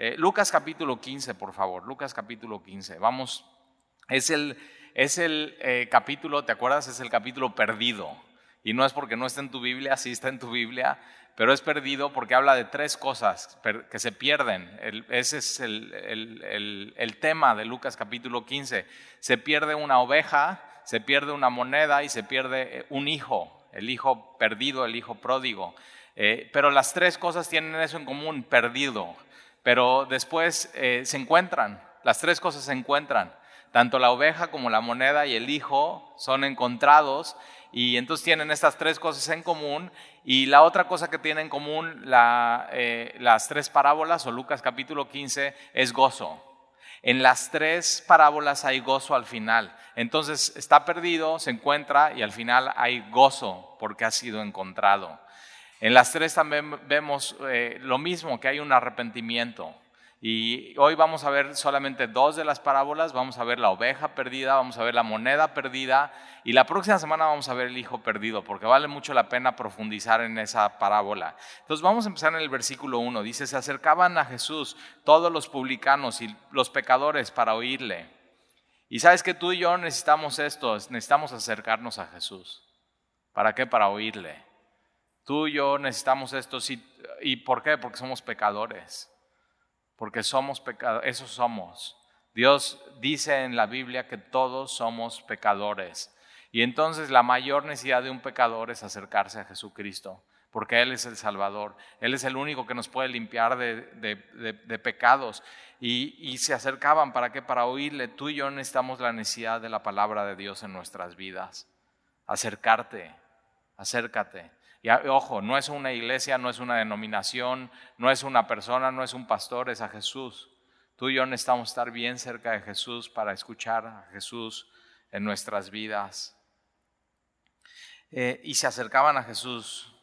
Eh, Lucas capítulo 15, por favor, Lucas capítulo 15. Vamos, es el, es el eh, capítulo, ¿te acuerdas? Es el capítulo perdido. Y no es porque no esté en tu Biblia, sí está en tu Biblia, pero es perdido porque habla de tres cosas que se pierden. ese es el, el, tema de Lucas capítulo 15. Se pierde una oveja, se pierde una moneda y se pierde eh, un hijo, el hijo perdido, el hijo pródigo. Pero las tres cosas tienen eso en común, perdido. Pero después eh, se encuentran, las tres cosas se encuentran. Tanto la oveja como la moneda y el hijo son encontrados y entonces tienen estas tres cosas en común. Y la otra cosa que tienen en común eh, las tres parábolas o Lucas capítulo 15 es gozo. En las tres parábolas hay gozo al final. Entonces está perdido, se encuentra y al final hay gozo porque ha sido encontrado. En las tres también vemos eh, lo mismo, que hay un arrepentimiento. Y hoy vamos a ver solamente dos de las parábolas, vamos a ver la oveja perdida, vamos a ver la moneda perdida y la próxima semana vamos a ver el hijo perdido, porque vale mucho la pena profundizar en esa parábola. Entonces vamos a empezar en el versículo 1, dice, se acercaban a Jesús todos los publicanos y los pecadores para oírle. Y sabes que tú y yo necesitamos esto, necesitamos acercarnos a Jesús. ¿Para qué? Para oírle. Tú y yo necesitamos esto. ¿Y por qué? Porque somos pecadores porque somos pecadores, eso somos. Dios dice en la Biblia que todos somos pecadores. Y entonces la mayor necesidad de un pecador es acercarse a Jesucristo, porque Él es el Salvador. Él es el único que nos puede limpiar de, pecados. Y, se acercaban, ¿para qué? Para oírle. Tú y yo necesitamos la necesidad de la palabra de Dios en nuestras vidas. Acercarte, acércate. Y ojo, no es una iglesia, no es una denominación, no es una persona, no es un pastor, es a Jesús. Tú y yo necesitamos estar bien cerca de Jesús para escuchar a Jesús en nuestras vidas. Eh, y se acercaban a Jesús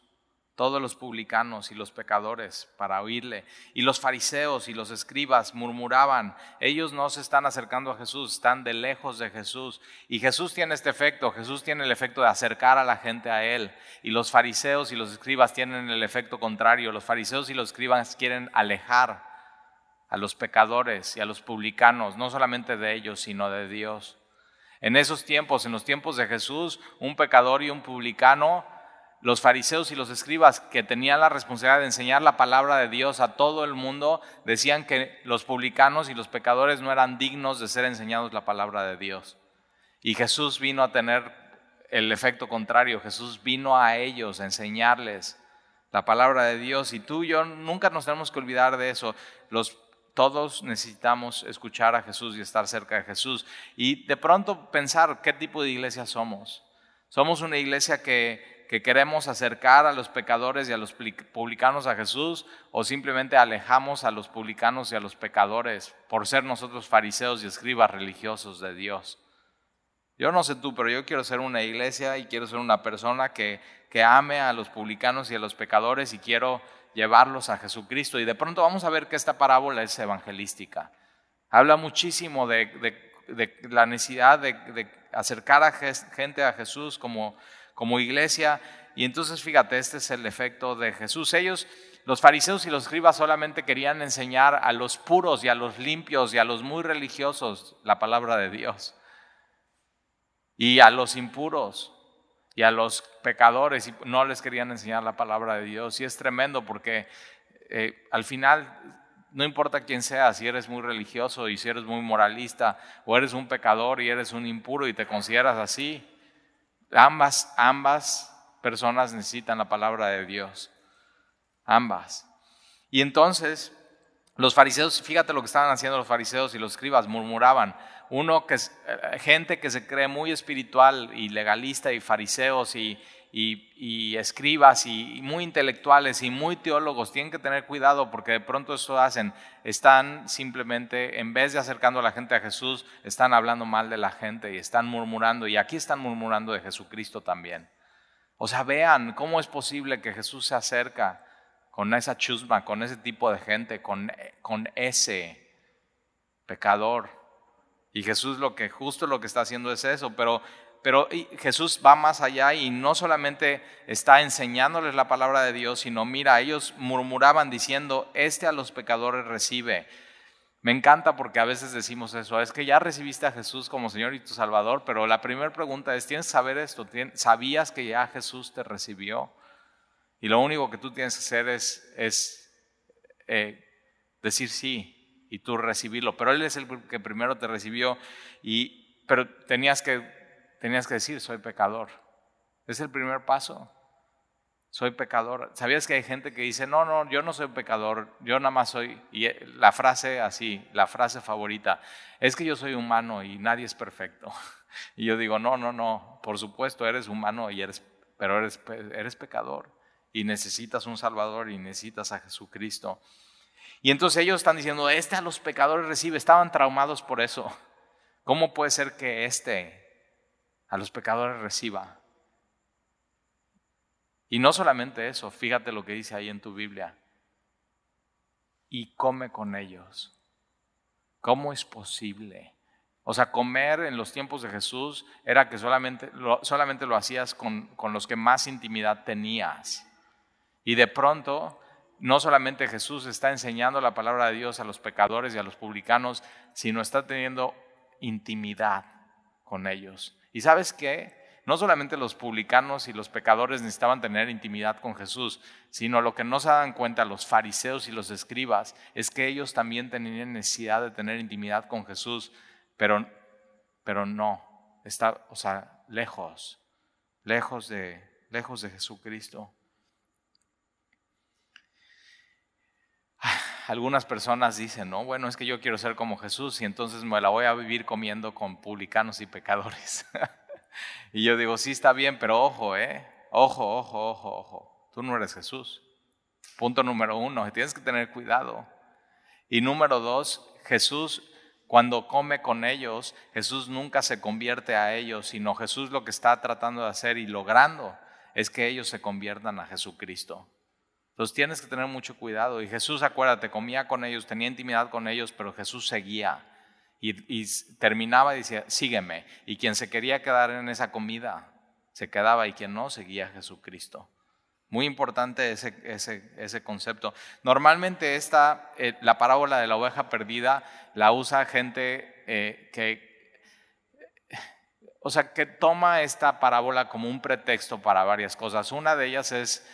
todos los publicanos y los pecadores para oírle. Y los fariseos y los escribas murmuraban, ellos no se están acercando a Jesús, están de lejos de Jesús. Y Jesús tiene este efecto, Jesús tiene el efecto de acercar a la gente a Él. Y los fariseos y los escribas tienen el efecto contrario. Los fariseos y los escribas quieren alejar a los pecadores y a los publicanos, no solamente de ellos, sino de Dios. En esos tiempos, en los tiempos de Jesús, un pecador y un publicano los fariseos y los escribas que tenían la responsabilidad de enseñar la palabra de Dios a todo el mundo, decían que los publicanos y los pecadores no eran dignos de ser enseñados la palabra de Dios. Y Jesús vino a tener el efecto contrario, Jesús vino a ellos a enseñarles la palabra de Dios y tú y yo nunca nos tenemos que olvidar de eso. Todos necesitamos escuchar a Jesús y estar cerca de Jesús y de pronto pensar qué tipo de iglesia somos. Somos una iglesia que que queremos acercar a los pecadores y a los publicanos a Jesús o simplemente alejamos a los publicanos y a los pecadores por ser nosotros fariseos y escribas religiosos de Dios. Yo no sé tú, pero yo quiero ser una iglesia y quiero ser una persona que, que ame a los publicanos y a los pecadores y quiero llevarlos a Jesucristo. Y de pronto vamos a ver que esta parábola es evangelística. Habla muchísimo de, de la necesidad de, acercar a gente a Jesús como como iglesia. Y entonces fíjate, este es el efecto de Jesús. Ellos, los fariseos y los escribas solamente querían enseñar a los puros y a los limpios y a los muy religiosos la palabra de Dios. Y a los impuros y a los pecadores y no les querían enseñar la palabra de Dios. Y es tremendo porque eh, al final no importa quién sea, si eres muy religioso y si eres muy moralista, o eres un pecador y eres un impuro y te consideras así, Ambas, ambas personas necesitan la palabra de Dios. Ambas. Y entonces, los fariseos, fíjate lo que estaban haciendo los fariseos y los escribas, murmuraban. Uno que es eh, gente que se cree muy espiritual y legalista y fariseos y, y, escribas y, muy intelectuales y muy teólogos tienen que tener cuidado porque de pronto eso hacen, están simplemente, en vez de acercando a la gente a Jesús, están hablando mal de la gente y están murmurando y aquí están murmurando de Jesucristo también. O sea, vean cómo es posible que Jesús se acerca con esa chusma, con ese tipo de gente, con, con ese pecador. Y Jesús lo que justo lo que está haciendo es eso, pero pero Jesús va más allá y no solamente está enseñándoles la palabra de Dios, sino mira, ellos murmuraban diciendo, este a los pecadores recibe. Me encanta porque a veces decimos eso, es que ya recibiste a Jesús como Señor y tu Salvador, pero la primera pregunta es, ¿tienes que saber esto? ¿Sabías que ya Jesús te recibió? Y lo único que tú tienes que hacer es, eh, decir sí y tú recibirlo. Pero Él es el que primero te recibió, y, pero tenías que, tenías que decir, soy pecador. Es el primer paso. Soy pecador. ¿Sabías que hay gente que dice, no, no, yo no soy pecador, yo nada más soy, y eh, la frase así, la frase favorita, es que yo soy humano y nadie es perfecto. Y yo digo, no, no, no, por supuesto eres humano, y eres, pero eres, eres pecador y necesitas un Salvador y necesitas a Jesucristo. Y entonces ellos están diciendo, este a los pecadores recibe, estaban traumados por eso. ¿Cómo puede ser que este a los pecadores reciba? Y no solamente eso, fíjate lo que dice ahí en tu Biblia. Y come con ellos. ¿Cómo es posible? O sea, comer en los tiempos de Jesús era que solamente lo, solamente lo hacías con, con los que más intimidad tenías. Y de pronto no solamente Jesús está enseñando la palabra de Dios a los pecadores y a los publicanos, sino está teniendo intimidad con ellos. ¿Y sabes qué? No solamente los publicanos y los pecadores necesitaban tener intimidad con Jesús, sino lo que no se dan cuenta los fariseos y los escribas es que ellos también tenían necesidad de tener intimidad con Jesús, pero, pero no, está, o sea, lejos, lejos de, lejos de Jesucristo. Algunas personas dicen, no, bueno, es que yo quiero ser como Jesús y entonces me la voy a vivir comiendo con publicanos y pecadores. y yo digo, sí está bien, pero ojo, ¿eh? Ojo, ojo, ojo, ojo. Tú no eres Jesús. Punto número uno, tienes que tener cuidado. Y número dos, Jesús, cuando come con ellos, Jesús nunca se convierte a ellos, sino Jesús lo que está tratando de hacer y logrando es que ellos se conviertan a Jesucristo. Entonces tienes que tener mucho cuidado. Y Jesús, acuérdate, comía con ellos, tenía intimidad con ellos, pero Jesús seguía. Y, terminaba y decía, sígueme. Y quien se quería quedar en esa comida, se quedaba. Y quien no, seguía a Jesucristo. Muy importante ese, concepto. Normalmente esta, eh, la parábola de la oveja perdida la usa gente eh, que, o sea, que toma esta parábola como un pretexto para varias cosas. Una de ellas es,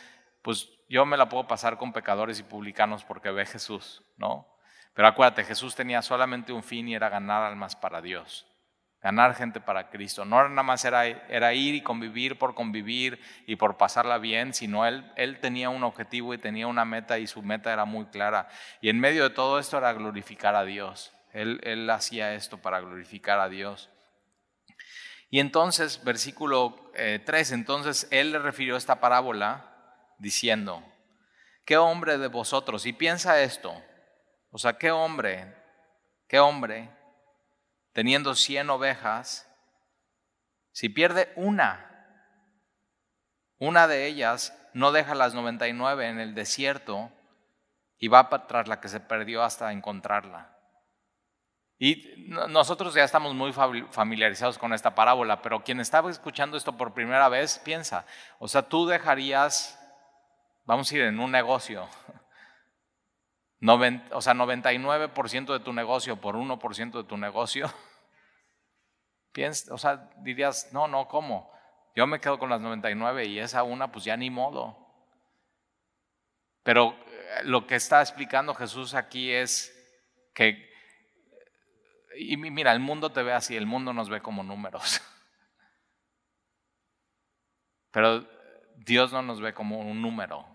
pues yo me la puedo pasar con pecadores y publicanos porque ve Jesús, ¿no? Pero acuérdate, Jesús tenía solamente un fin y era ganar almas para Dios, ganar gente para Cristo. No nada más era, era ir y convivir por convivir y por pasarla bien, sino él, él tenía un objetivo y tenía una meta y su meta era muy clara. Y en medio de todo esto era glorificar a Dios. Él, hacía esto para glorificar a Dios. Y entonces, versículo 3, eh, entonces él le refirió esta parábola diciendo, ¿qué hombre de vosotros? Y piensa esto, o sea, ¿qué hombre, qué hombre, teniendo cien ovejas, si pierde una, una de ellas no deja las 99 en el desierto y va tras la que se perdió hasta encontrarla? Y nosotros ya estamos muy familiarizados con esta parábola, pero quien estaba escuchando esto por primera vez piensa, o sea, tú dejarías Vamos a ir en un negocio. o sea, 99% de tu negocio por 1% de tu negocio. O sea, dirías, no, no, ¿cómo? Yo me quedo con las 99 y esa una, pues ya ni modo. Pero eh, lo que está explicando Jesús aquí es que, y mira, el mundo te ve así, el mundo nos ve como números. Pero Dios no nos ve como un número.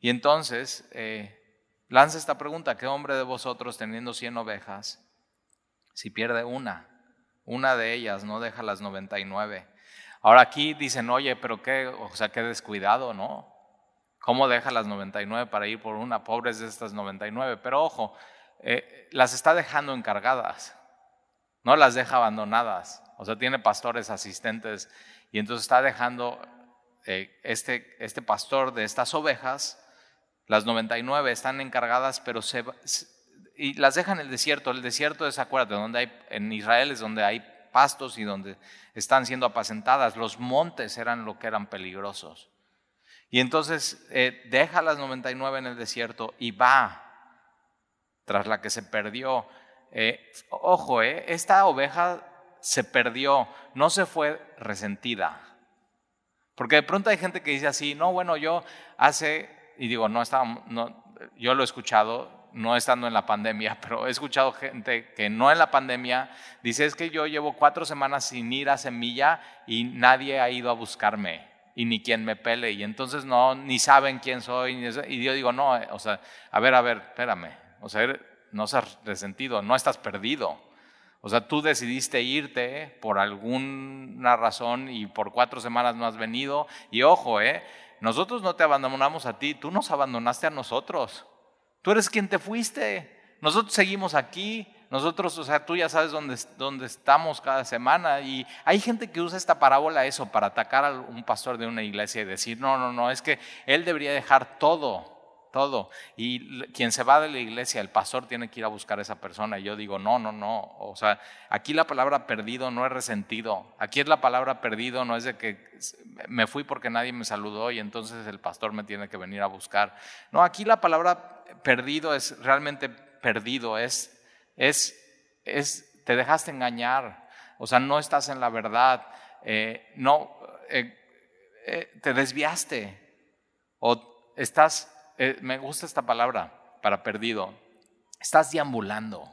Y entonces eh, lanza esta pregunta, ¿qué hombre de vosotros teniendo 100 ovejas, si pierde una, una de ellas no deja las 99? Ahora aquí dicen, oye, pero qué, o sea, qué descuidado, ¿no? ¿Cómo deja las 99 para ir por una? Pobres de estas 99. Pero ojo, eh, las está dejando encargadas, no las deja abandonadas. O sea, tiene pastores asistentes y entonces está dejando eh, este, este pastor de estas ovejas las 99 están encargadas, pero se, y las dejan en el desierto. El desierto es, acuérdate, donde hay, en Israel es donde hay pastos y donde están siendo apacentadas. Los montes eran lo que eran peligrosos. Y entonces eh, deja las 99 en el desierto y va tras la que se perdió. Eh, ojo, eh, esta oveja se perdió, no se fue resentida. Porque de pronto hay gente que dice así, no, bueno, yo hace, y digo, no estaba, no, yo lo he escuchado, no estando en la pandemia, pero he escuchado gente que no en la pandemia dice es que yo llevo cuatro semanas sin ir a semilla y nadie ha ido a buscarme y ni quien me pele y entonces no, ni saben quién soy. Y yo digo, no, o sea, a ver, a ver, espérame, o sea, no seas resentido, no estás perdido. O sea, tú decidiste irte por alguna razón y por cuatro semanas no has venido. Y ojo, ¿eh? Nosotros no te abandonamos a ti, tú nos abandonaste a nosotros. Tú eres quien te fuiste. Nosotros seguimos aquí. Nosotros, o sea, tú ya sabes dónde, dónde estamos cada semana. Y hay gente que usa esta parábola eso para atacar a un pastor de una iglesia y decir, no, no, no, es que él debería dejar todo todo. Y quien se va de la iglesia, el pastor tiene que ir a buscar a esa persona. Y yo digo, no, no, no. O sea, aquí la palabra perdido no es resentido. Aquí es la palabra perdido, no es de que me fui porque nadie me saludó y entonces el pastor me tiene que venir a buscar. No, aquí la palabra perdido es realmente perdido, es, es, es te dejaste engañar. O sea, no estás en la verdad. Eh, no, eh, eh, te desviaste. O estás eh, me gusta esta palabra para perdido, estás deambulando.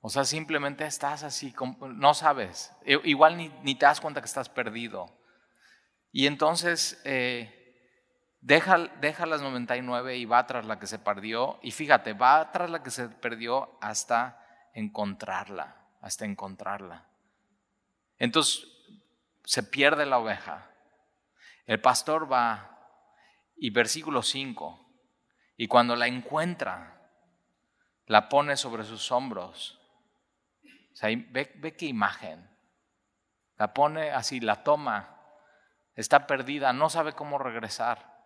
O sea, simplemente estás así, no sabes, igual ni, te das cuenta que estás perdido. Y entonces eh, deja, deja las 99 y va tras la que se perdió. Y fíjate, va tras la que se perdió hasta encontrarla, hasta encontrarla. Entonces se pierde la oveja. El pastor va y versículo 5, y cuando la encuentra, la pone sobre sus hombros. O sea, ve, qué imagen. La pone así, la toma, está perdida, no sabe cómo regresar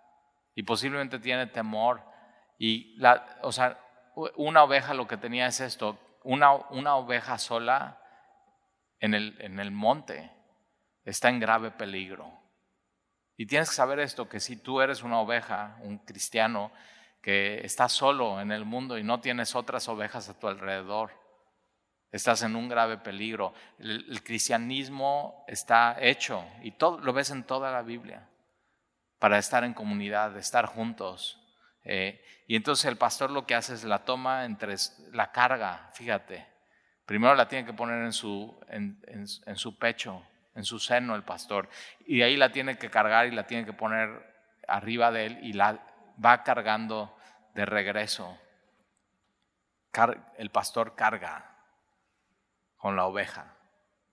y posiblemente tiene temor. Y la, o sea, una oveja lo que tenía es esto, una, una oveja sola en el, en el monte está en grave peligro. Y tienes que saber esto, que si tú eres una oveja, un cristiano, que estás solo en el mundo y no tienes otras ovejas a tu alrededor, estás en un grave peligro. El, cristianismo está hecho, y todo, lo ves en toda la Biblia, para estar en comunidad, estar juntos. Eh, y entonces el pastor lo que hace es la toma entre la carga, fíjate. Primero la tiene que poner en su, en su pecho, en su seno el pastor. Y ahí la tiene que cargar y la tiene que poner arriba de él y la va cargando de regreso. El pastor carga con la oveja.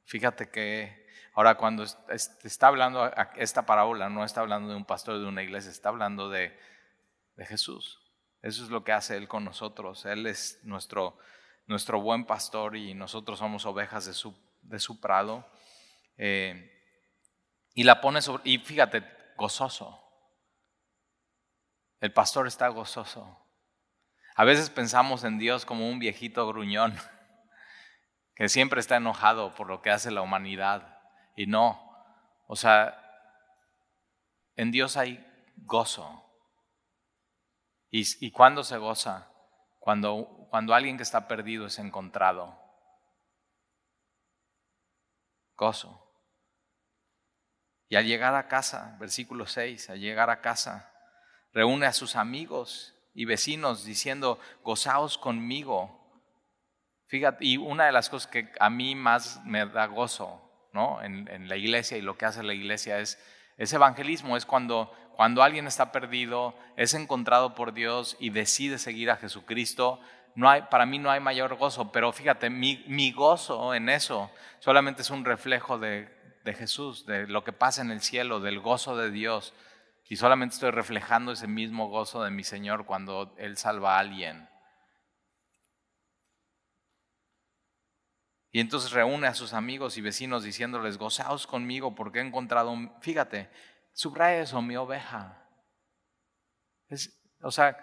Fíjate que ahora cuando está hablando esta parábola, no está hablando de un pastor de una iglesia, está hablando de, de Jesús. Eso es lo que hace Él con nosotros. Él es nuestro, nuestro buen pastor y nosotros somos ovejas de su, de su prado. Eh, y la pone sobre, y fíjate, gozoso. El pastor está gozoso. A veces pensamos en Dios como un viejito gruñón que siempre está enojado por lo que hace la humanidad. Y no, o sea, en Dios hay gozo. ¿Y, y cuándo se goza? Cuando, cuando alguien que está perdido es encontrado. Gozo. Y al llegar a casa, versículo 6, al llegar a casa, reúne a sus amigos y vecinos diciendo, gozaos conmigo. Fíjate, y una de las cosas que a mí más me da gozo ¿no? en, la iglesia y lo que hace la iglesia es, ese evangelismo, es cuando, cuando alguien está perdido, es encontrado por Dios y decide seguir a Jesucristo. Para mí no hay mayor gozo, pero fíjate, mi, gozo en eso solamente es un reflejo de Jesús, de lo que pasa en el cielo, del gozo de Dios. Y solamente estoy reflejando ese mismo gozo de mi Señor cuando Él salva a alguien. Y entonces reúne a sus amigos y vecinos diciéndoles, gozaos conmigo porque he encontrado, un... fíjate, subraya eso, mi oveja. o sea,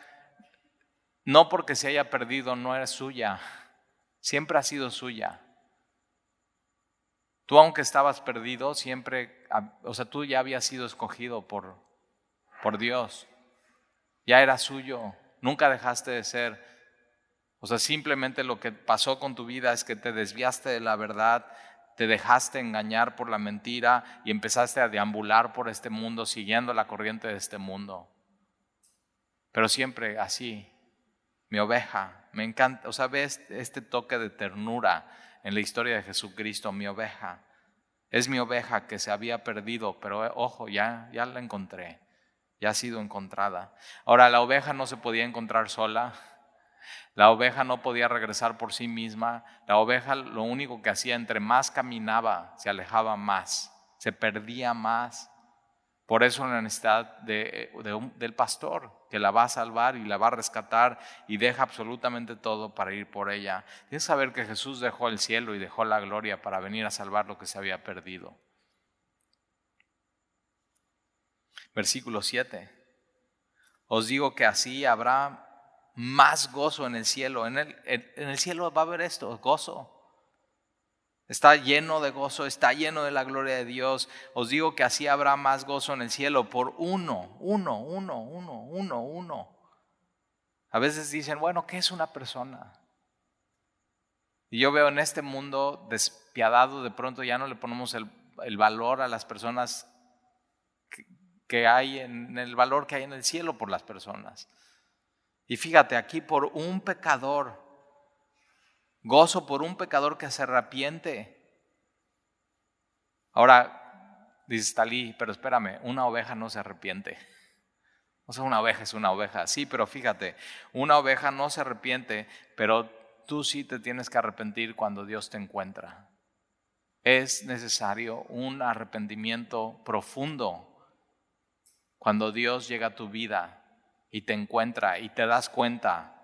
no porque se haya perdido no era suya, siempre ha sido suya. Tú aunque estabas perdido, siempre, o sea, tú ya habías sido escogido por, por Dios. Ya era suyo. Nunca dejaste de ser. O sea, simplemente lo que pasó con tu vida es que te desviaste de la verdad, te dejaste engañar por la mentira y empezaste a deambular por este mundo siguiendo la corriente de este mundo. Pero siempre así, mi oveja, me encanta, o sea, ves este toque de ternura en la historia de Jesucristo, mi oveja. Es mi oveja que se había perdido, pero eh, ojo, ya, ya la encontré, ya ha sido encontrada. Ahora, la oveja no se podía encontrar sola, la oveja no podía regresar por sí misma. La oveja lo único que hacía, entre más caminaba, se alejaba más, se perdía más. Por eso la necesidad de, del pastor, que la va a salvar y la va a rescatar y deja absolutamente todo para ir por ella. Tienes que saber que Jesús dejó el cielo y dejó la gloria para venir a salvar lo que se había perdido. Versículo 7. Os digo que así habrá más gozo en el cielo. En el, en el cielo va a haber esto, gozo. Está lleno de gozo, está lleno de la gloria de Dios. Os digo que así habrá más gozo en el cielo por uno, uno, uno, uno, uno, uno. A veces dicen, bueno, ¿qué es una persona? Y yo veo en este mundo despiadado, de pronto ya no le ponemos el, valor a las personas que, hay en el valor que hay en el cielo por las personas. Y fíjate, aquí por un pecador, gozo por un pecador que se arrepiente. Ahora, dice Talí, pero espérame, una oveja no se arrepiente. O sea, una oveja es una oveja, sí, pero fíjate, una oveja no se arrepiente, pero tú sí te tienes que arrepentir cuando Dios te encuentra. Es necesario un arrepentimiento profundo cuando Dios llega a tu vida y te encuentra y te das cuenta,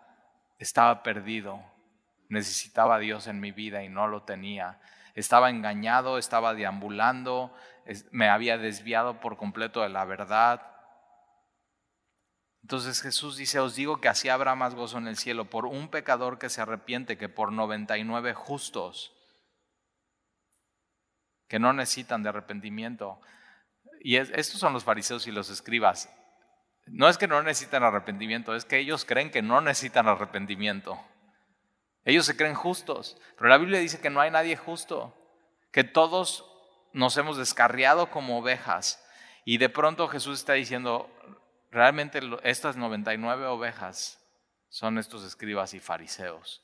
estaba perdido, necesitaba a Dios en mi vida y no lo tenía. Estaba engañado, estaba deambulando, me había desviado por completo de la verdad. Entonces Jesús dice, os digo que así habrá más gozo en el cielo por un pecador que se arrepiente que por 99 justos que no necesitan de arrepentimiento. Y estos son los fariseos y los escribas. No es que no necesitan arrepentimiento, es que ellos creen que no necesitan arrepentimiento. Ellos se creen justos, pero la Biblia dice que no hay nadie justo, que todos nos hemos descarriado como ovejas. Y de pronto Jesús está diciendo, realmente estas 99 ovejas son estos escribas y fariseos.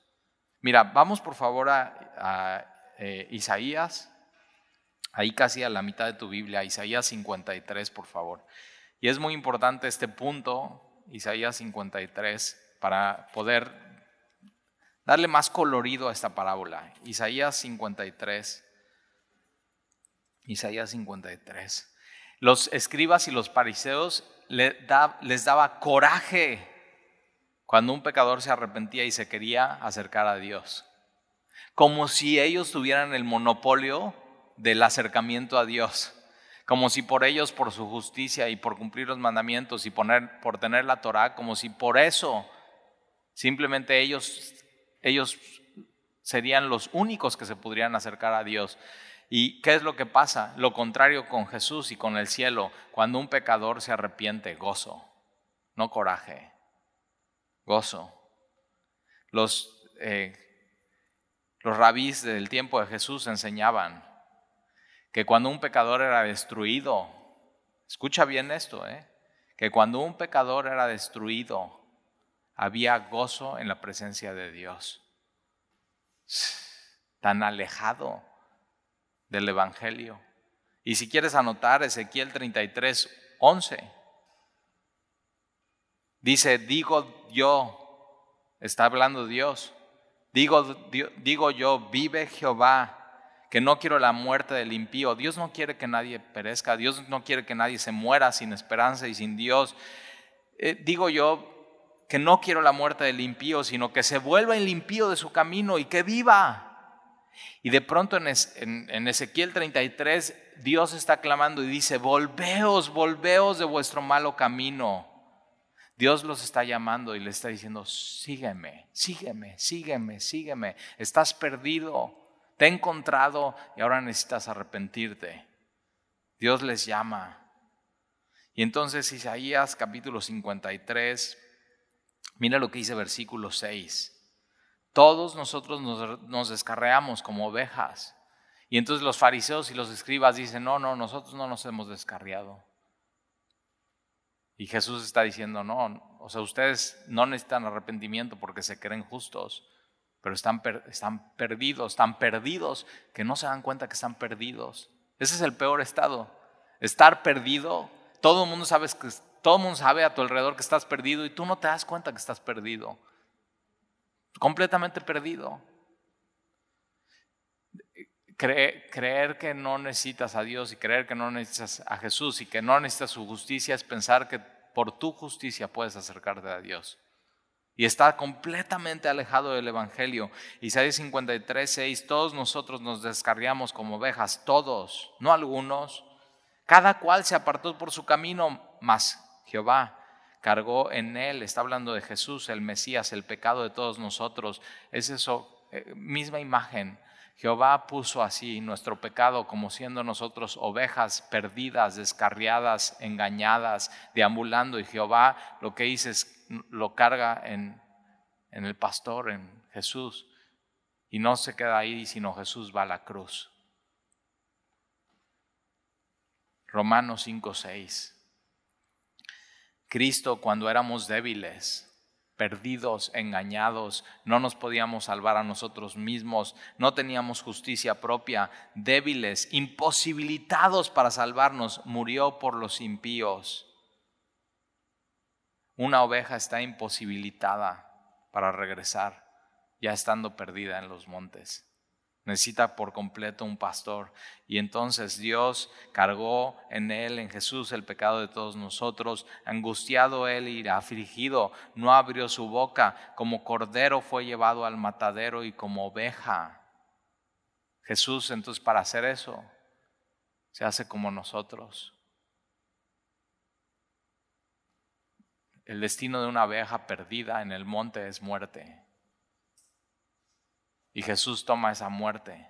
Mira, vamos por favor a, eh, Isaías, ahí casi a la mitad de tu Biblia, Isaías 53, por favor. Y es muy importante este punto, Isaías 53, para poder darle más colorido a esta parábola. Isaías 53. Isaías 53. Los escribas y los fariseos les daba coraje cuando un pecador se arrepentía y se quería acercar a Dios. Como si ellos tuvieran el monopolio del acercamiento a Dios como si por ellos, por su justicia y por cumplir los mandamientos y poner, por tener la Torah, como si por eso simplemente ellos, ellos serían los únicos que se podrían acercar a Dios. ¿Y qué es lo que pasa? Lo contrario con Jesús y con el cielo. Cuando un pecador se arrepiente, gozo, no coraje, gozo. Los, eh, los rabís del tiempo de Jesús enseñaban que cuando un pecador era destruido, escucha bien esto, ¿eh? que cuando un pecador era destruido, había gozo en la presencia de Dios. Tan alejado del Evangelio. Y si quieres anotar Ezequiel 33, 11, dice, digo yo, está hablando Dios, digo, digo yo, vive Jehová que no quiero la muerte del impío. Dios no quiere que nadie perezca, Dios no quiere que nadie se muera sin esperanza y sin Dios. Eh, digo yo que no quiero la muerte del impío, sino que se vuelva el impío de su camino y que viva. Y de pronto en, en Ezequiel 33 Dios está clamando y dice, volveos, volveos de vuestro malo camino. Dios los está llamando y le está diciendo, sígueme, sígueme, sígueme, sígueme. Estás perdido, Te he encontrado y ahora necesitas arrepentirte. Dios les llama. Y entonces Isaías capítulo 53, mira lo que dice versículo 6. Todos nosotros nos, nos descarreamos como ovejas. Y entonces los fariseos y los escribas dicen, no, no, nosotros no nos hemos descarriado. Y Jesús está diciendo, no, o sea, ustedes no necesitan arrepentimiento porque se creen justos, pero están, están perdidos, están perdidos, que no se dan cuenta que están perdidos. Ese es el peor estado, estar perdido. Todo el mundo sabe que todo el mundo sabe a tu alrededor que estás perdido y tú no te das cuenta que estás perdido. Completamente perdido creer que no necesitas a Dios y creer que no necesitas a Jesús y que no necesitas su justicia es pensar que por tu justicia puedes acercarte a Dios. Y está completamente alejado del Evangelio. Isaías 53, 6, todos nosotros nos descarriamos como ovejas, todos, no algunos. Cada cual se apartó por su camino, mas Jehová cargó en él, está hablando de Jesús, el Mesías, el pecado de todos nosotros. Es eso, eh, misma imagen Jehová puso así nuestro pecado como siendo nosotros ovejas perdidas, descarriadas, engañadas, deambulando. Y Jehová lo que hizo es lo carga en, en el pastor, en Jesús. Y no se queda ahí, sino Jesús va a la cruz. Romanos 5:6. Cristo cuando éramos débiles perdidos, engañados, no nos podíamos salvar a nosotros mismos, no teníamos justicia propia, débiles, imposibilitados para salvarnos, murió por los impíos. Una oveja está imposibilitada para regresar, ya estando perdida en los montes necesita por completo un pastor. Y entonces Dios cargó en él, en Jesús, el pecado de todos nosotros. Angustiado él y afligido, no abrió su boca. Como cordero fue llevado al matadero y como oveja. Jesús entonces para hacer eso se hace como nosotros. El destino de una oveja perdida en el monte es muerte. Y Jesús toma esa muerte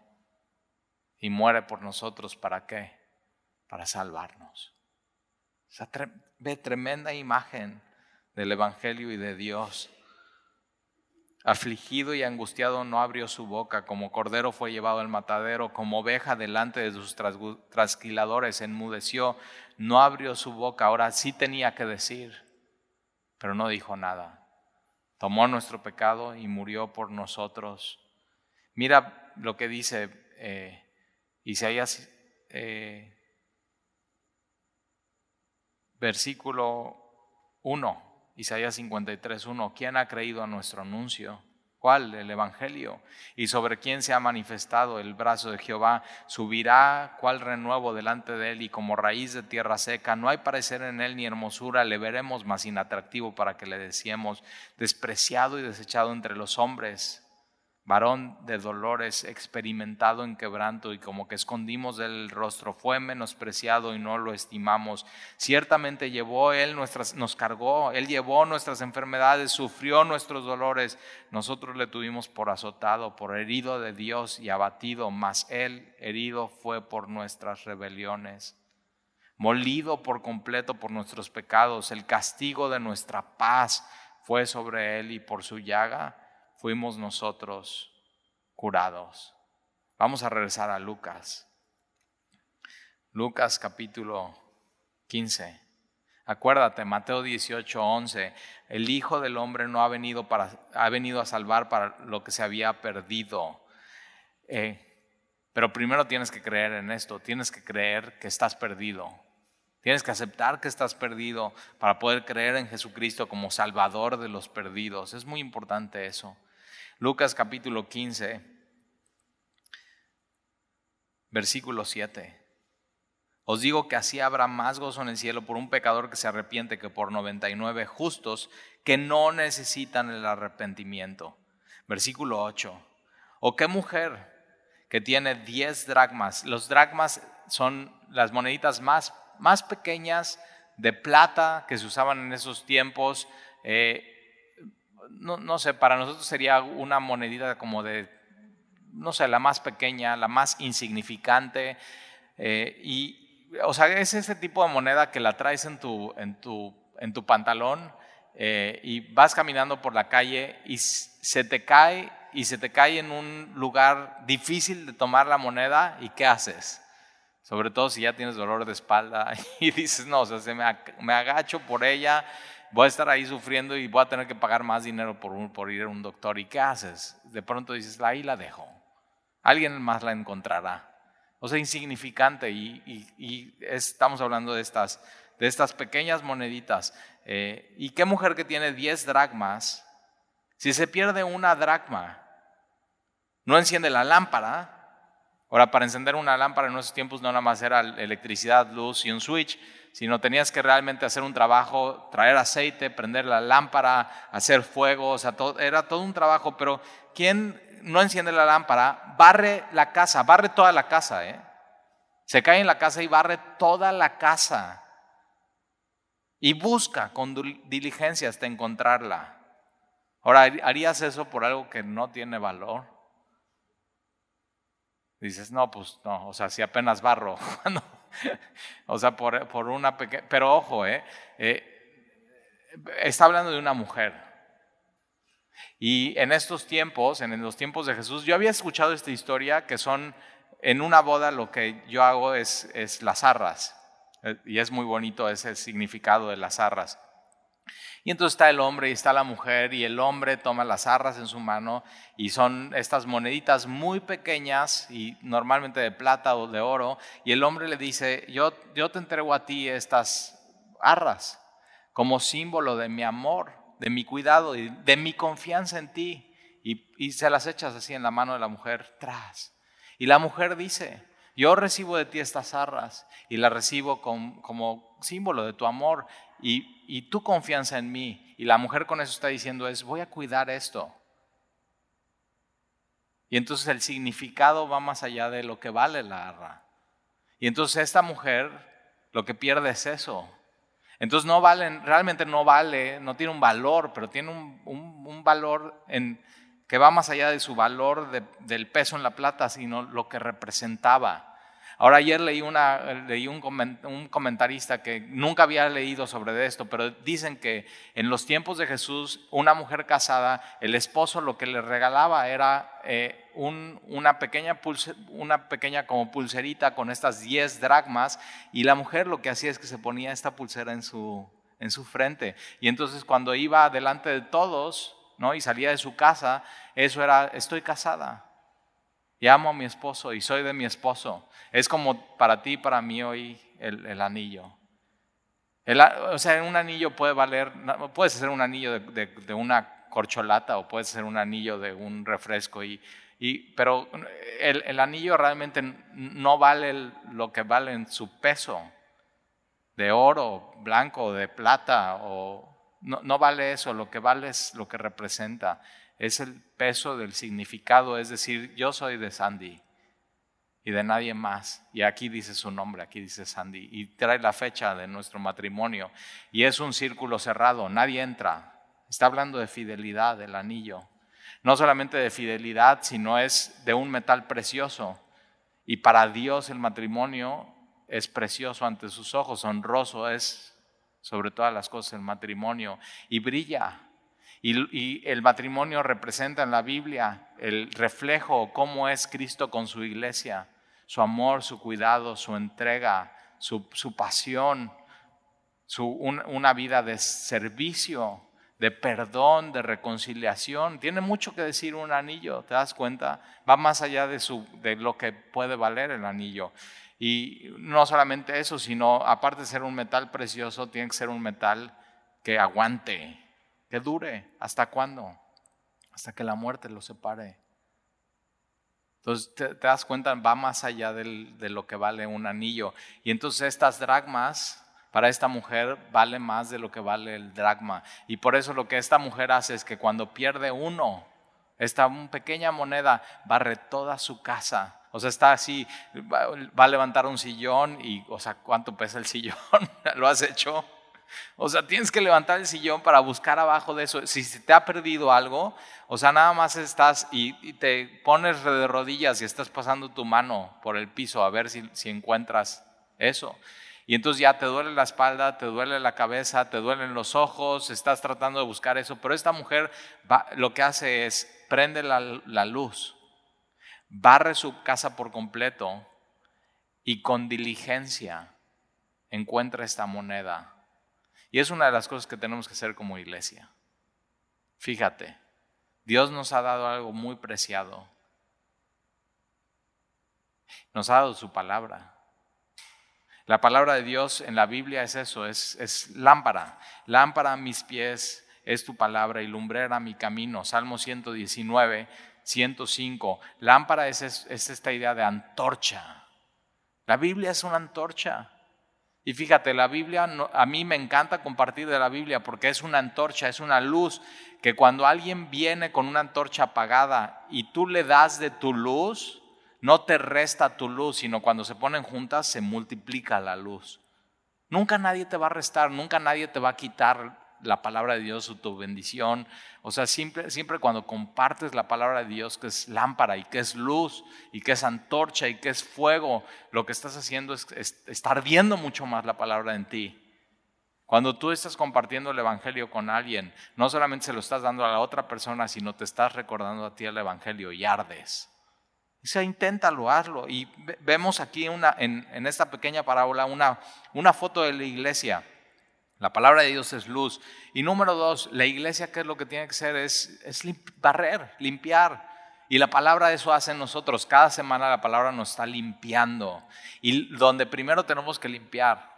y muere por nosotros. ¿Para qué? Para salvarnos. Esa ve tremenda imagen del Evangelio y de Dios. Afligido y angustiado no abrió su boca, como cordero fue llevado al matadero, como oveja delante de sus trasquiladores enmudeció, no abrió su boca, ahora sí tenía que decir, pero no dijo nada. Tomó nuestro pecado y murió por nosotros. Mira lo que dice eh, Isaías, eh, versículo 1, Isaías 53, 1. ¿Quién ha creído a nuestro anuncio? ¿Cuál? El Evangelio. ¿Y sobre quién se ha manifestado el brazo de Jehová? Subirá cual renuevo delante de él y como raíz de tierra seca. No hay parecer en él ni hermosura. Le veremos más inatractivo para que le decíamos, despreciado y desechado entre los hombres varón de dolores, experimentado en quebranto y como que escondimos del rostro, fue menospreciado y no lo estimamos. Ciertamente llevó él nuestras, nos cargó, él llevó nuestras enfermedades, sufrió nuestros dolores. Nosotros le tuvimos por azotado, por herido de Dios y abatido, mas él herido fue por nuestras rebeliones. Molido por completo por nuestros pecados, el castigo de nuestra paz fue sobre él y por su llaga fuimos nosotros curados. Vamos a regresar a Lucas. Lucas capítulo 15. Acuérdate, Mateo 18, 11, el Hijo del Hombre no ha venido, para, ha venido a salvar para lo que se había perdido. Eh, pero primero tienes que creer en esto, tienes que creer que estás perdido. Tienes que aceptar que estás perdido para poder creer en Jesucristo como Salvador de los perdidos. Es muy importante eso. Lucas capítulo 15, versículo 7. Os digo que así habrá más gozo en el cielo por un pecador que se arrepiente que por 99 justos que no necesitan el arrepentimiento. Versículo 8. ¿O qué mujer que tiene 10 dracmas? Los dracmas son las moneditas más, más pequeñas de plata que se usaban en esos tiempos. Eh, no, sé, para nosotros sería una monedita como de no sé, la más pequeña, la más insignificante. Eh, y, o sea, es ese tipo de moneda que la traes en tu, en tu, en tu pantalón eh, y vas caminando por la calle y se te cae y se te cae en un lugar difícil de tomar la moneda y ¿qué haces? Sobre todo si ya tienes dolor de espalda y dices, no, o sea, me, me agacho por ella, voy a estar ahí sufriendo y voy a tener que pagar más dinero por, ir a un doctor. ¿Y qué haces? De pronto dices, ahí la dejo. Alguien más la encontrará. O sea, insignificante. Y, estamos hablando de estas, de estas pequeñas moneditas. Eh, ¿Y qué mujer que tiene 10 dracmas, si se pierde una dracma, no enciende la lámpara? Ahora, para encender una lámpara en esos tiempos no nada más era electricidad, luz y un switch, sino tenías que realmente hacer un trabajo, traer aceite, prender la lámpara, hacer fuego, o sea, era todo un trabajo, pero ¿quién no enciende la lámpara? Barre la casa, barre toda la casa, ¿eh? Se cae en la casa y barre toda la casa. Y busca con diligencia hasta encontrarla. Ahora, ¿harías eso por algo que no tiene valor? Dices, no, pues no, o sea, si apenas barro. o sea, por, por una pequeña... Pero ojo, ¿eh? ¿eh? Está hablando de una mujer. Y en estos tiempos, en los tiempos de Jesús, yo había escuchado esta historia que son, en una boda lo que yo hago es, es las arras. Eh, y es muy bonito ese significado de las arras. Y entonces está el hombre y está la mujer y el hombre toma las arras en su mano y son estas moneditas muy pequeñas y normalmente de plata o de oro y el hombre le dice, yo, yo te entrego a ti estas arras como símbolo de mi amor, de mi cuidado y de mi confianza en ti. Y, se las echas así en la mano de la mujer, tras. Y la mujer dice, yo recibo de ti estas arras y las recibo como símbolo de tu amor y, tu confianza en mí. Y la mujer con eso está diciendo es, voy a cuidar esto. Y entonces el significado va más allá de lo que vale la arra. Y entonces esta mujer lo que pierde es eso. Entonces no vale, realmente no vale, no tiene un valor, pero tiene un, valor en, que va más allá de su valor del peso en la plata, sino lo que representaba. Ahora ayer leí, leí un, comentarista que nunca había leído sobre esto, pero dicen que en los tiempos de Jesús, una mujer casada, el esposo lo que le regalaba era eh, una, pequeña una pequeña como pulserita con estas 10 dracmas y la mujer lo que hacía es que se ponía esta pulsera en su, en su frente. Y entonces cuando iba delante de todos ¿no? y salía de su casa, eso era, estoy casada. Y amo a mi esposo y soy de mi esposo. Es como para ti y para mí hoy el, anillo. o sea, un anillo puede valer, puedes hacer un anillo de, una corcholata o puedes hacer un anillo de un refresco, y, pero el, anillo realmente no vale lo que vale en su peso, de oro, blanco, de plata, o no, no vale eso, lo que vale es lo que representa es el peso del significado, es decir, yo soy de Sandy y de nadie más. Y aquí dice su nombre, aquí dice Sandy, y trae la fecha de nuestro matrimonio. Y es un círculo cerrado, nadie entra. Está hablando de fidelidad, del anillo. No solamente de fidelidad, sino es de un metal precioso. Y para Dios el matrimonio es precioso ante sus ojos, honroso es sobre todas las cosas el matrimonio y brilla y, el matrimonio representa en la Biblia el reflejo, cómo es Cristo con su iglesia, su amor, su cuidado, su entrega, su, pasión, su, una vida de servicio, de perdón, de reconciliación. Tiene mucho que decir un anillo, ¿te das cuenta? Va más allá de, su, de lo que puede valer el anillo. Y no solamente eso, sino aparte de ser un metal precioso, tiene que ser un metal que aguante, que dure. ¿Hasta cuándo? Hasta que la muerte lo separe. Entonces te, das cuenta, va más allá de lo que vale un anillo. Y entonces estas dragmas para esta mujer vale más de lo que vale el dragma. Y por eso lo que esta mujer hace es que cuando pierde uno, esta pequeña moneda barre toda su casa. O sea, está así, va, va a levantar un sillón y, o sea, ¿cuánto pesa el sillón? ¿Lo has hecho? O sea, tienes que levantar el sillón para buscar abajo de eso. Si se te ha perdido algo, o sea, nada más estás y, te pones de rodillas y estás pasando tu mano por el piso a ver si, encuentras eso. Y entonces ya te duele la espalda, te duele la cabeza, te duelen los ojos, estás tratando de buscar eso. Pero esta mujer lo que hace es prende la, la luz, barre su casa por completo y con diligencia encuentra esta moneda. Y es una de las cosas que tenemos que hacer como iglesia. Fíjate, Dios nos ha dado algo muy preciado. Nos ha dado su palabra. La palabra de Dios en la Biblia es eso, es, lámpara. Lámpara a mis pies es tu palabra y lumbrera mi camino. Salmo 119, 105. Lámpara es esta idea de antorcha. La Biblia es una antorcha. Y fíjate, la Biblia, a mí me encanta compartir de la Biblia porque es una antorcha, es una luz que cuando alguien viene con una antorcha apagada y tú le das de tu luz, no te resta tu luz, sino cuando se ponen juntas se multiplica la luz. Nunca nadie te va a restar, nunca nadie te va a quitar la palabra de Dios o tu bendición. O sea, siempre, siempre cuando compartes la palabra de Dios, que es lámpara y que es luz y que es antorcha y que es fuego, lo que estás haciendo es, es estar viendo mucho más la palabra en ti. Cuando tú estás compartiendo el Evangelio con alguien, no solamente se lo estás dando a la otra persona, sino te estás recordando a ti el Evangelio y ardes. Dice, inténtalo, hazlo. Y vemos aquí una, en, esta pequeña parábola una, una foto de la iglesia. La palabra de Dios es luz. Y número dos, la iglesia, ¿qué es lo que tiene que ser? Es, es barrer, limpiar. Y la palabra eso hace nosotros. Cada semana la palabra nos está limpiando. Y donde primero tenemos que limpiar,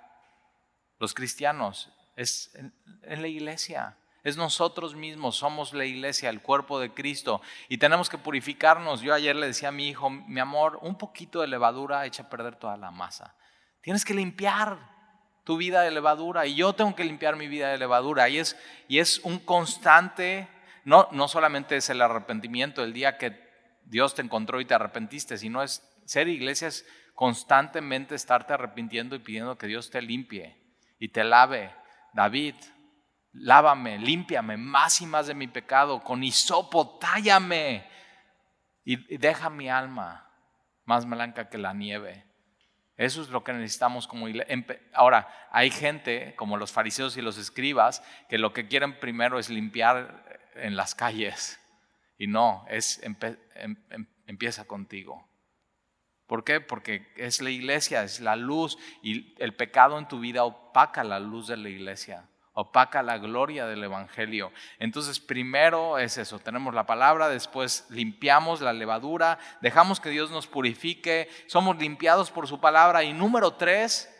los cristianos, es en la iglesia. Es nosotros mismos, somos la iglesia, el cuerpo de Cristo y tenemos que purificarnos. Yo ayer le decía a mi hijo, mi amor, un poquito de levadura echa a perder toda la masa. Tienes que limpiar tu vida de levadura y yo tengo que limpiar mi vida de levadura y es, y es un constante, no, no solamente es el arrepentimiento el día que Dios te encontró y te arrepentiste, sino es ser iglesia es constantemente estarte arrepintiendo y pidiendo que Dios te limpie y te lave. David, lávame, límpiame más y más de mi pecado, con hisopo, tállame y deja mi alma más blanca que la nieve. Eso es lo que necesitamos como iglesia. Ahora, hay gente como los fariseos y los escribas que lo que quieren primero es limpiar en las calles. Y no, es em, em, empieza contigo. ¿Por qué? Porque es la iglesia, es la luz y el pecado en tu vida opaca la luz de la iglesia opaca la gloria del Evangelio. Entonces, primero es eso, tenemos la palabra, después limpiamos la levadura, dejamos que Dios nos purifique, somos limpiados por su palabra y número tres,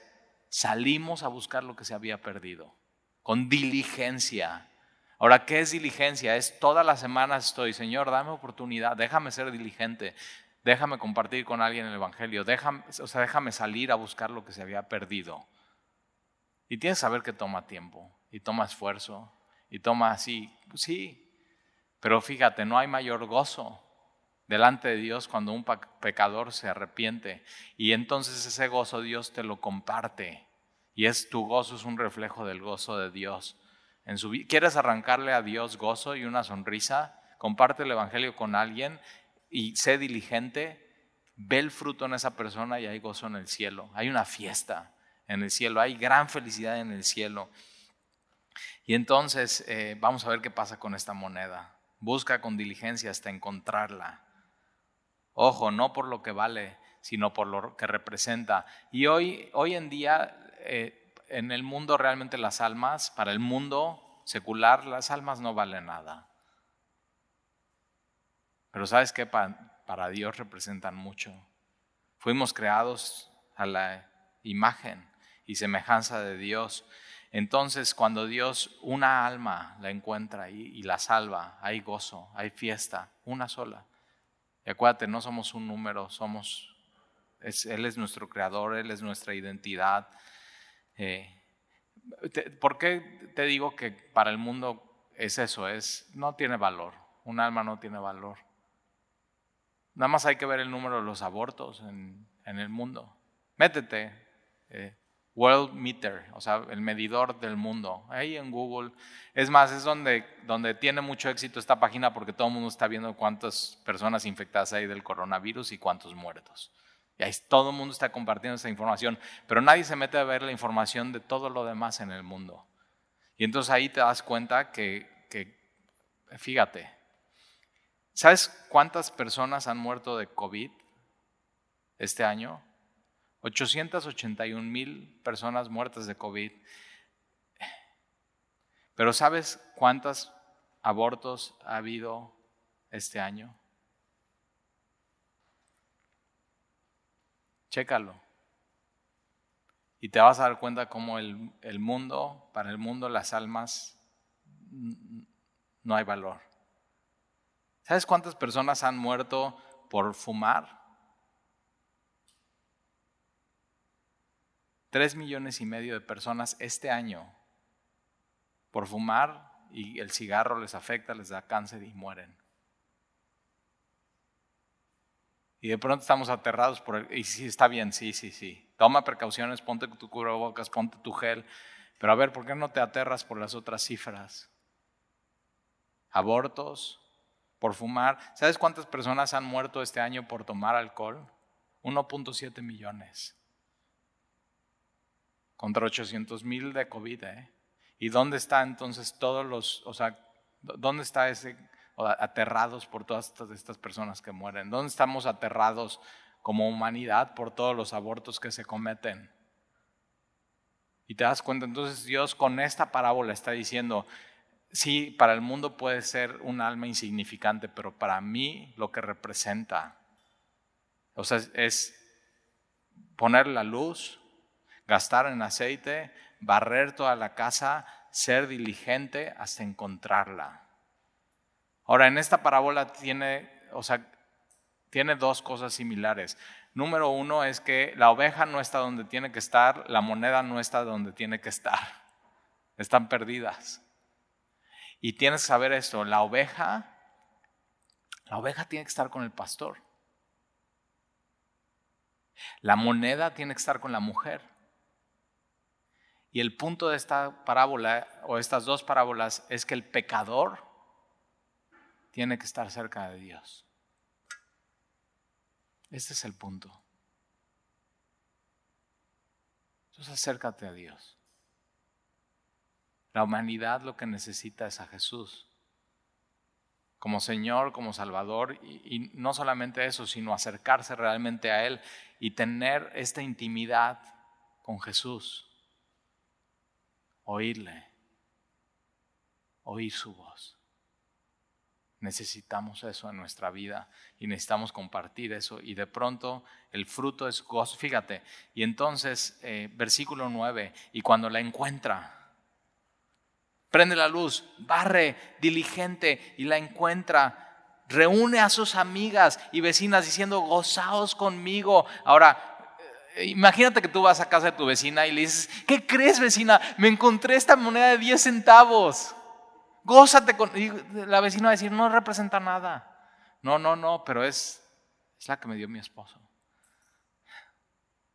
salimos a buscar lo que se había perdido, con diligencia. Ahora, ¿qué es diligencia? Es todas las semanas estoy, Señor, dame oportunidad, déjame ser diligente, déjame compartir con alguien el Evangelio, déjame, o sea, déjame salir a buscar lo que se había perdido. Y tienes que saber que toma tiempo y toma esfuerzo y toma así, pues sí, pero fíjate, no hay mayor gozo delante de Dios cuando un pecador se arrepiente y entonces ese gozo Dios te lo comparte y es tu gozo es un reflejo del gozo de Dios. En su, ¿Quieres arrancarle a Dios gozo y una sonrisa? Comparte el Evangelio con alguien y sé diligente, ve el fruto en esa persona y hay gozo en el cielo, hay una fiesta en el cielo, hay gran felicidad en el cielo. Y entonces eh, vamos a ver qué pasa con esta moneda. Busca con diligencia hasta encontrarla. Ojo, no por lo que vale, sino por lo que representa. Y hoy, hoy en día, eh, en el mundo realmente las almas, para el mundo secular, las almas no valen nada. Pero sabes qué, para Dios representan mucho. Fuimos creados a la imagen y semejanza de Dios. Entonces, cuando Dios una alma la encuentra y, la salva, hay gozo, hay fiesta, una sola. Y acuérdate, no somos un número, somos, Él es nuestro creador, Él es nuestra identidad. Eh, ¿Por qué te digo que para el mundo es eso? Es, no tiene valor, un alma no tiene valor. Nada más hay que ver el número de los abortos en, el mundo. Métete. Eh, World Meter, o sea, el medidor del mundo, ahí en Google. Es más, es donde, donde tiene mucho éxito esta página porque todo el mundo está viendo cuántas personas infectadas hay del coronavirus y cuántos muertos. Y ahí todo el mundo está compartiendo esa información, pero nadie se mete a ver la información de todo lo demás en el mundo. Y entonces ahí te das cuenta que, que fíjate, ¿sabes cuántas personas han muerto de COVID este año? 881 mil personas muertas de COVID. Pero ¿sabes cuántos abortos ha habido este año? Chécalo. Y te vas a dar cuenta cómo el, mundo, para el mundo las almas no hay valor. ¿Sabes cuántas personas han muerto por fumar? Tres millones y medio de personas este año por fumar y el cigarro les afecta, les da cáncer y mueren. Y de pronto estamos aterrados por el, y sí, está bien, sí, sí, sí. Toma precauciones, ponte tu cubrebocas, ponte tu gel. Pero a ver, ¿por qué no te aterras por las otras cifras? Abortos, por fumar. ¿Sabes cuántas personas han muerto este año por tomar alcohol? 1.7 millones contra 800 mil de COVID. ¿eh? ¿Y dónde está entonces todos los, o sea, dónde está ese, aterrados por todas estas, personas que mueren? ¿Dónde estamos aterrados como humanidad por todos los abortos que se cometen? Y te das cuenta, entonces Dios con esta parábola está diciendo, sí, para el mundo puede ser un alma insignificante, pero para mí lo que representa, o sea, es poner la luz, gastar en aceite, barrer toda la casa, ser diligente hasta encontrarla. Ahora, en esta parábola tiene, o sea, tiene dos cosas similares. Número uno es que la oveja no está donde tiene que estar, la moneda no está donde tiene que estar. Están perdidas. Y tienes que saber esto, la oveja, la oveja tiene que estar con el pastor. La moneda tiene que estar con la mujer. Y el punto de esta parábola o estas dos parábolas es que el pecador tiene que estar cerca de Dios. Este es el punto. Entonces acércate a Dios. La humanidad lo que necesita es a Jesús. Como Señor, como Salvador. Y, y, no solamente eso, sino acercarse realmente a Él y tener esta intimidad con Jesús oírle, oír su voz. Necesitamos eso en nuestra vida y necesitamos compartir eso. Y de pronto el fruto es gozo. Fíjate, y entonces, eh, versículo 9, y cuando la encuentra, prende la luz, barre diligente y la encuentra, reúne a sus amigas y vecinas diciendo, gozaos conmigo. Ahora, Imagínate que tú vas a casa de tu vecina y le dices, ¿qué crees vecina? Me encontré esta moneda de 10 centavos. Gózate con... Y la vecina va a decir, no representa nada. No, no, no, pero es, es la que me dio mi esposo.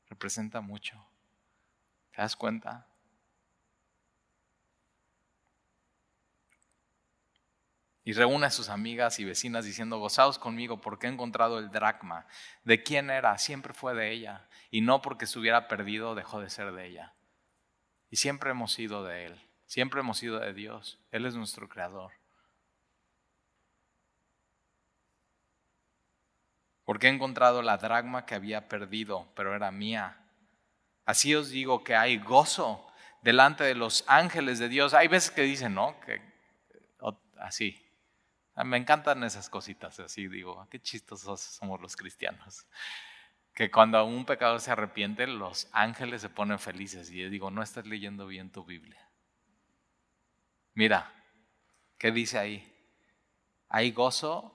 Representa mucho. ¿Te das cuenta? Y reúne a sus amigas y vecinas diciendo, gozaos conmigo porque he encontrado el dracma. ¿De quién era? Siempre fue de ella. Y no porque se hubiera perdido dejó de ser de ella. Y siempre hemos sido de Él. Siempre hemos sido de Dios. Él es nuestro creador. Porque he encontrado la dracma que había perdido, pero era mía. Así os digo que hay gozo delante de los ángeles de Dios. Hay veces que dicen, ¿no? Que así, me encantan esas cositas, así digo, ah, qué chistosos somos los cristianos. Que cuando un pecador se arrepiente, los ángeles se ponen felices. Y yo digo, no estás leyendo bien tu Biblia. Mira, ¿qué dice ahí? Hay gozo,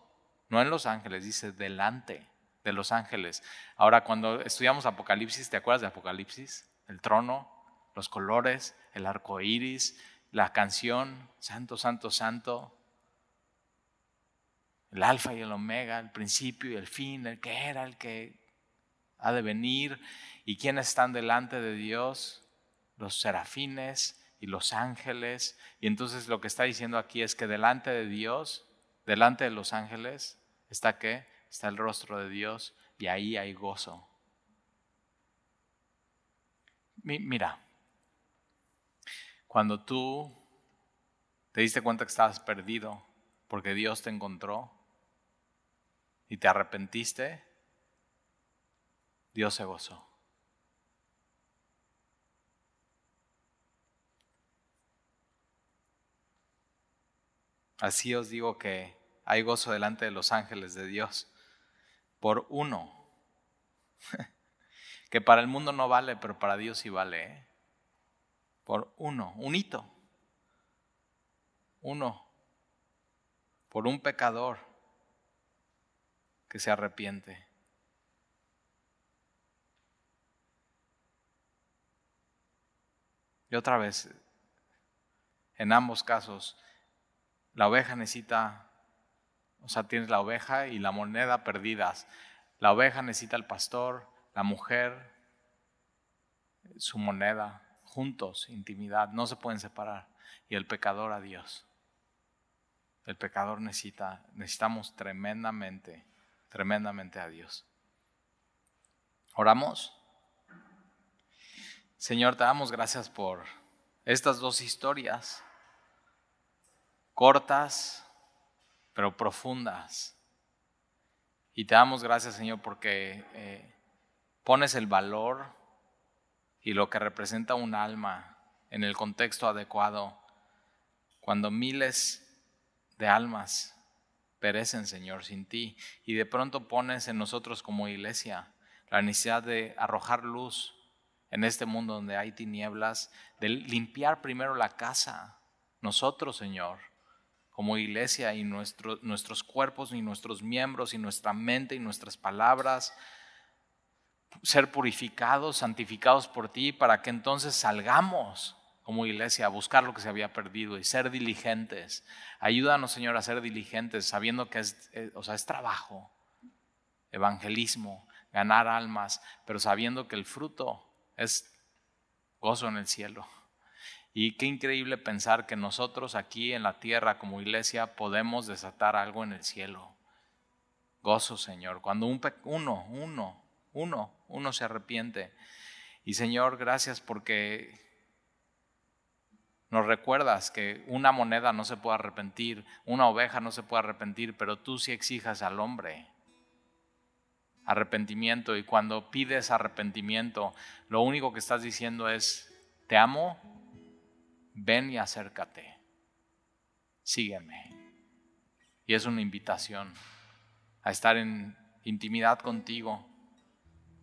no en los ángeles, dice delante de los ángeles. Ahora, cuando estudiamos Apocalipsis, ¿te acuerdas de Apocalipsis? El trono, los colores, el arco iris, la canción, Santo, Santo, Santo, el alfa y el omega, el principio y el fin, el que era, el que ha de venir y quienes están delante de Dios. los serafines y los ángeles. Y entonces lo que está diciendo aquí es que delante de Dios, delante de los ángeles, está qué? Está el rostro de Dios y ahí hay gozo. Mira, cuando tú te diste cuenta que estabas perdido porque Dios te encontró y te arrepentiste, Dios se gozó. Así os digo que hay gozo delante de los ángeles de Dios por uno, que para el mundo no vale, pero para Dios sí vale. ¿eh? Por uno, un hito, uno, por un pecador que se arrepiente. Y otra vez, en ambos casos, la oveja necesita, o sea, tienes la oveja y la moneda perdidas. La oveja necesita al pastor, la mujer, su moneda, juntos, intimidad, no se pueden separar. Y el pecador a Dios. El pecador necesita, necesitamos tremendamente, tremendamente a Dios. Oramos. Señor, te damos gracias por estas dos historias cortas, pero profundas. Y te damos gracias, Señor, porque eh, pones el valor y lo que representa un alma en el contexto adecuado. Cuando miles de almas perecen, Señor, sin ti, y de pronto pones en nosotros como iglesia la necesidad de arrojar luz en este mundo donde hay tinieblas, de limpiar primero la casa, nosotros, Señor, como iglesia y nuestros cuerpos y nuestros miembros y nuestra mente y nuestras palabras, ser purificados, santificados por ti, para que entonces salgamos como iglesia a buscar lo que se había perdido y ser diligentes. Ayúdanos, Señor, a ser diligentes, sabiendo que es, eh, o sea, es trabajo, evangelismo, ganar almas, pero sabiendo que el fruto es gozo en el cielo. Y qué increíble pensar que nosotros aquí en la tierra como iglesia podemos desatar algo en el cielo. Gozo, Señor, cuando un uno, uno, uno, uno se arrepiente. Y Señor, gracias porque nos recuerdas que una moneda no se puede arrepentir, una oveja no se puede arrepentir, pero tú sí exijas al hombre arrepentimiento. Y cuando pides arrepentimiento, lo único que estás diciendo es, te amo, ven y acércate, sígueme. Y es una invitación a estar en intimidad contigo.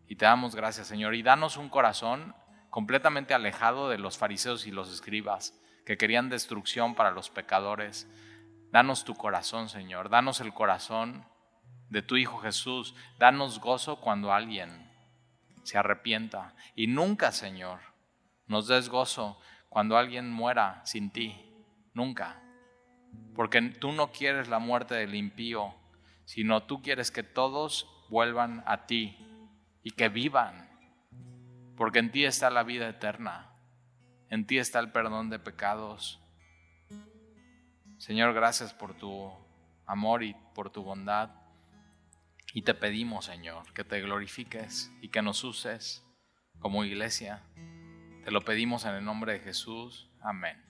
Y te damos gracias, Señor. Y danos un corazón completamente alejado de los fariseos y los escribas que querían destrucción para los pecadores. Danos tu corazón, Señor. Danos el corazón de tu Hijo Jesús. Danos gozo cuando alguien se arrepienta. Y nunca, Señor, nos des gozo cuando alguien muera sin ti, nunca. Porque tú no quieres la muerte del impío, sino tú quieres que todos vuelvan a ti y que vivan. Porque en ti está la vida eterna, en ti está el perdón de pecados. Señor, gracias por tu amor y por tu bondad. Y te pedimos, Señor, que te glorifiques y que nos uses como iglesia te lo pedimos en el nombre de Jesús. Amén.